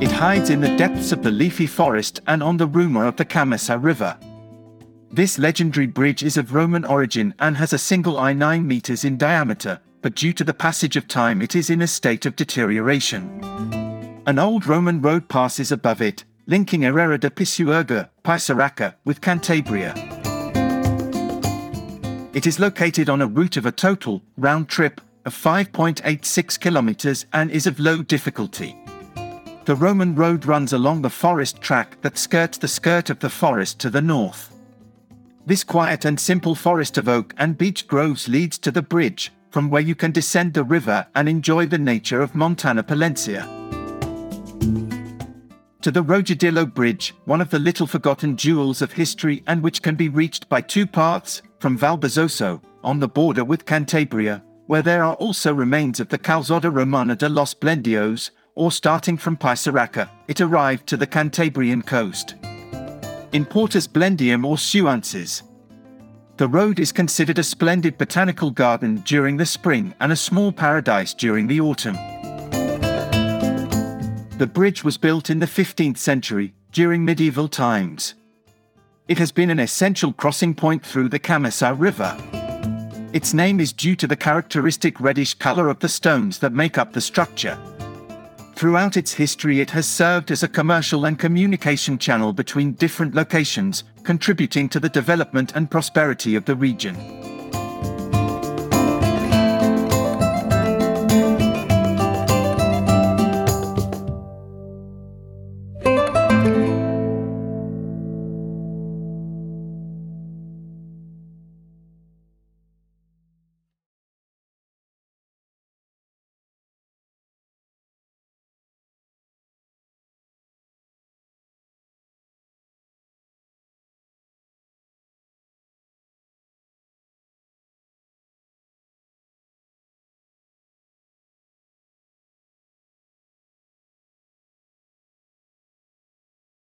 It hides in the depths of the leafy forest and on the rumor of the Camesa River. This legendary bridge is of Roman origin and has a single eye 9 meters in diameter, but due to the passage of time it is in a state of deterioration. An old Roman road passes above it, linking Herrera de Pisuerga, Pisoraca, with Cantabria. It is located on a route of a total, round trip, of 5.86 kilometers and is of low difficulty. The Roman road runs along the forest track that skirts the skirt of the forest to the north. This quiet and simple forest of oak and beech groves leads to the bridge, from where you can descend the river and enjoy the nature of Montana Palencia. To the Rojadillo Bridge, one of the little forgotten jewels of history and which can be reached by two paths, from Valberzoso, on the border with Cantabria, where there are also remains of the Calzada Romana de los Blendios, or starting from Pisoraca, it arrived to the Cantabrian coast. In Portus Blendium or Suances. The road is considered a splendid botanical garden during the spring and a small paradise during the autumn. The bridge was built in the 15th century, during medieval times. It has been an essential crossing point through the Camesa River. Its name is due to the characteristic reddish color of the stones that make up the structure. Throughout its history, it has served as a commercial and communication channel between different locations, contributing to the development and prosperity of the region.